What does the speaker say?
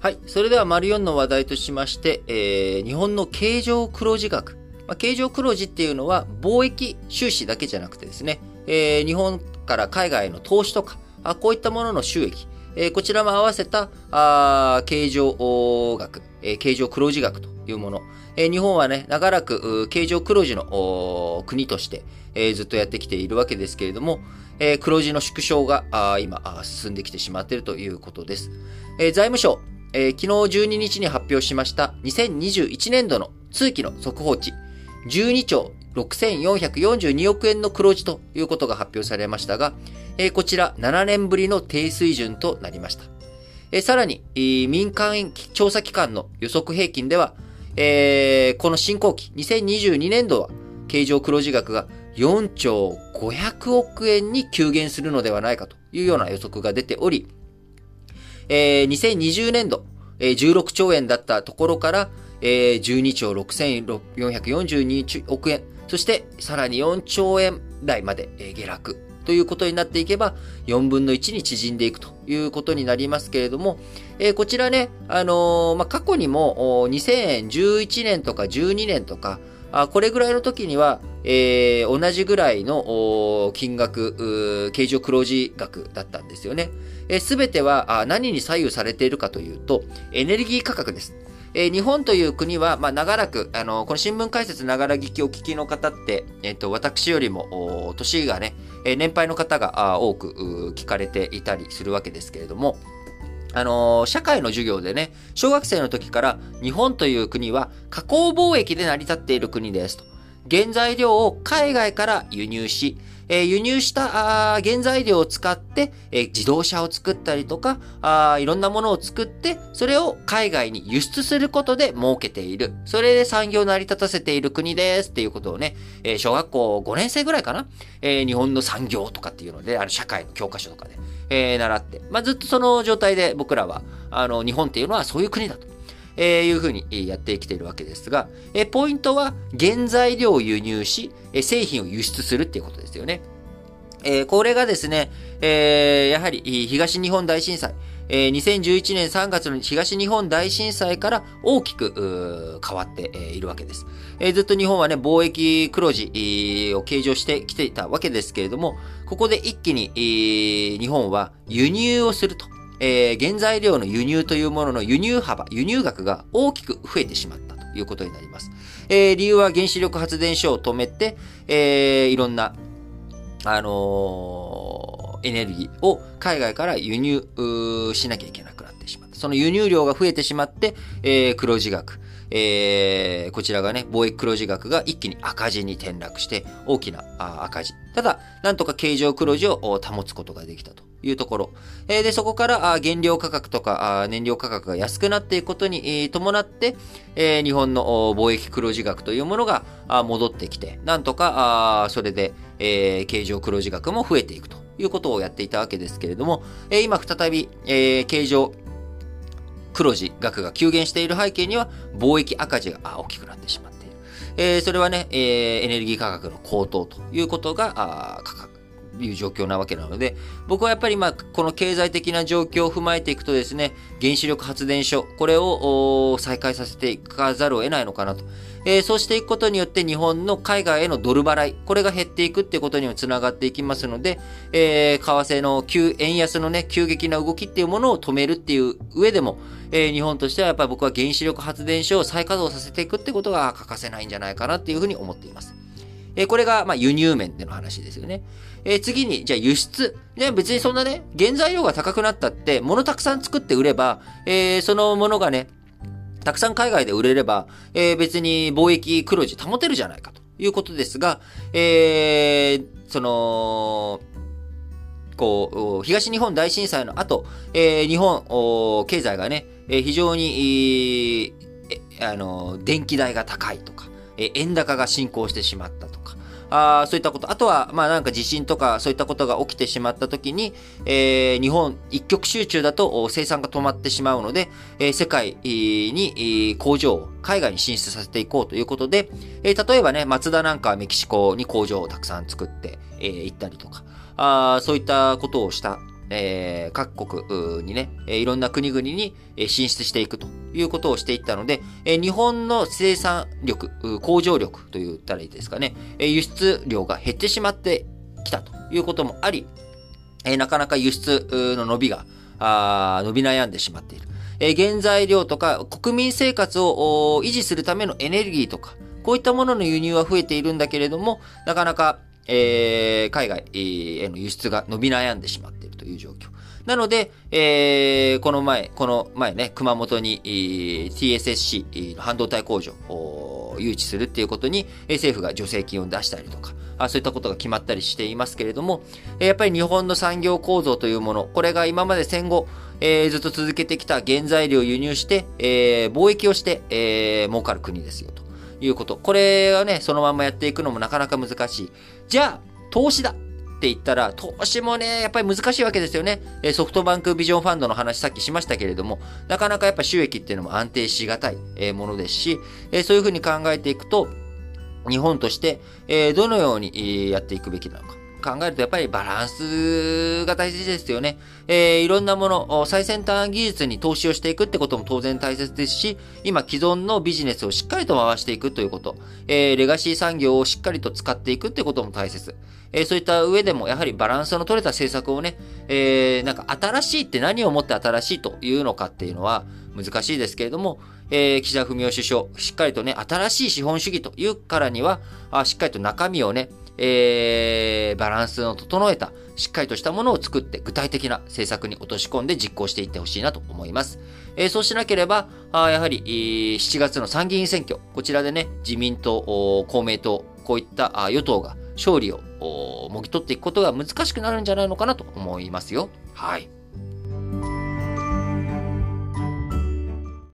はい。それでは、丸4の話題としまして、えー、日本の経常黒字額。まあ、経常黒字っていうのは、貿易収支だけじゃなくてですね、えー、日本から海外への投資とか、あこういったものの収益、えー、こちらも合わせた、あ経常額、えー、経常黒字額というもの。えー、日本はね、長らく、経常黒字の国として、えー、ずっとやってきているわけですけれども、えー、黒字の縮小があ今あ進んできてしまっているということです。えー、財務省、えー、昨日12日に発表しました2021年度の通期の速報値、12兆6442億円の黒字ということが発表されましたが、えー、こちら7年ぶりの低水準となりました。えー、さらに、えー、民間調査機関の予測平均では、えー、この進行期2022年度は経常黒字額が4兆500億円に急減するのではないかというような予測が出ており、えー、2020年度、えー、16兆円だったところから、えー、12兆6442億円、そしてさらに4兆円台まで、えー、下落。ということになっていけば、4分の1に縮んでいくということになりますけれども、えー、こちらね、あのー、まあ、過去にも2011年とか12年とか、あこれぐらいの時には、えー、同じぐらいの金額、経常黒字額だったんですよね。す、え、べ、てはあ何に左右されているかというと、エネルギー価格です。えー、日本という国は、まあ、長らく、あの、この新聞解説ながら聞きを聞きの方って、えっ、ー、と、私よりも、年がね、えー、年配の方が多く聞かれていたりするわけですけれども、あのー、社会の授業でね、小学生の時から日本という国は加工貿易で成り立っている国ですと。原材料を海外から輸入し、えー、輸入したあ原材料を使って、えー、自動車を作ったりとかあ、いろんなものを作って、それを海外に輸出することで儲けている。それで産業を成り立たせている国ですっていうことをね、えー、小学校5年生ぐらいかな、え日本の産業とかっていうので、あの社会の教科書とかで、え習って、まあ、ずっとその状態で僕らは、あの、日本っていうのはそういう国だと。えー、いうふうにやってきているわけですが、え、ポイントは原材料を輸入し、え、製品を輸出するっていうことですよね。え、これがですね、え、やはり東日本大震災、え、2011年3月の東日本大震災から大きく変わっているわけです。え、ずっと日本はね、貿易黒字を計上してきていたわけですけれども、ここで一気に日本は輸入をすると。えー、原材料の輸入というものの輸入幅、輸入額が大きく増えてしまったということになります。えー、理由は原子力発電所を止めて、えー、いろんな、あのー、エネルギーを海外から輸入しなきゃいけなくなってしまった。その輸入量が増えてしまって、え、黒字額、えー、こちらがね、貿易黒字額が一気に赤字に転落して、大きな赤字。ただ、なんとか経常黒字を保つことができたというところ。えー、で、そこからあ原料価格とかあ燃料価格が安くなっていくことに伴って、えー、日本の貿易黒字額というものが戻ってきて、なんとか、それで、えー、経常黒字額も増えていくということをやっていたわけですけれども、えー、今再び、えー、経常黒字額が急減している背景には貿易赤字が大きくなってしまっている。えー、それはね、えー、エネルギー価格の高騰ということが、あいう状況なわけなので、僕はやっぱりまあ、この経済的な状況を踏まえていくとですね、原子力発電所、これを再開させていかざるを得ないのかなと。えー、そうしていくことによって日本の海外へのドル払い、これが減っていくっていうことにもつながっていきますので、えー、為替の急、円安のね、急激な動きっていうものを止めるっていう上でも、えー、日本としてはやっぱり僕は原子力発電所を再稼働させていくってことが欠かせないんじゃないかなっていうふうに思っています。え、これが、まあ、輸入面での話ですよね。えー、次に、じゃあ輸出。ね、別にそんなね、原材料が高くなったって、物たくさん作って売れば、えー、そのものがね、たくさん海外で売れれば、えー、別に貿易黒字保てるじゃないかということですが、え、その、こう、東日本大震災の後、え、日本、経済がね、え、非常に、え、あの、電気代が高いとか、え、円高が進行してしまったと、あそういったこと。あとは、まあなんか地震とかそういったことが起きてしまった時に、えー、日本一極集中だと生産が止まってしまうので、えー、世界に工場を海外に進出させていこうということで、えー、例えばね、マツダなんかはメキシコに工場をたくさん作って、え、行ったりとか、あそういったことをしたえー、各国にね、いろんな国々に進出していくということをしていったので、日本の生産力、工場力と言ったらいいですかね、輸出量が減ってしまってきたということもあり、なかなか輸出の伸びが伸び悩んでしまっている。原材料とか国民生活を維持するためのエネルギーとか、こういったものの輸入は増えているんだけれども、なかなか、えー、海外への輸出が伸び悩んでしまっているという状況。なので、えー、この前、この前ね、熊本に、TSSC の半導体工場を誘致するっていうことに、政府が助成金を出したりとか、あそういったことが決まったりしていますけれども、やっぱり日本の産業構造というもの、これが今まで戦後、えー、ずっと続けてきた原材料を輸入して、えー、貿易をして、えー、儲かる国ですよ、ということ。これはね、そのままやっていくのもなかなか難しい。じゃあ、投資だって言ったら、投資もね、やっぱり難しいわけですよね。ソフトバンクビジョンファンドの話さっきしましたけれども、なかなかやっぱ収益っていうのも安定しがたいものですし、そういうふうに考えていくと、日本として、どのようにやっていくべきなのか。考えるとやっぱりバランスが大切ですよね。えー、いろんなもの、最先端技術に投資をしていくってことも当然大切ですし、今既存のビジネスをしっかりと回していくということ、えー、レガシー産業をしっかりと使っていくってことも大切。えー、そういった上でもやはりバランスの取れた政策をね、えー、なんか新しいって何をもって新しいというのかっていうのは難しいですけれども、えー、岸田文雄首相、しっかりとね、新しい資本主義というからには、あしっかりと中身をね、えー、バランスの整えた、しっかりとしたものを作って具体的な政策に落とし込んで実行していってほしいなと思います。えー、そうしなければ、あやはり、7月の参議院選挙、こちらでね、自民党、公明党、こういった与党が勝利をもぎ取っていくことが難しくなるんじゃないのかなと思いますよ。はい。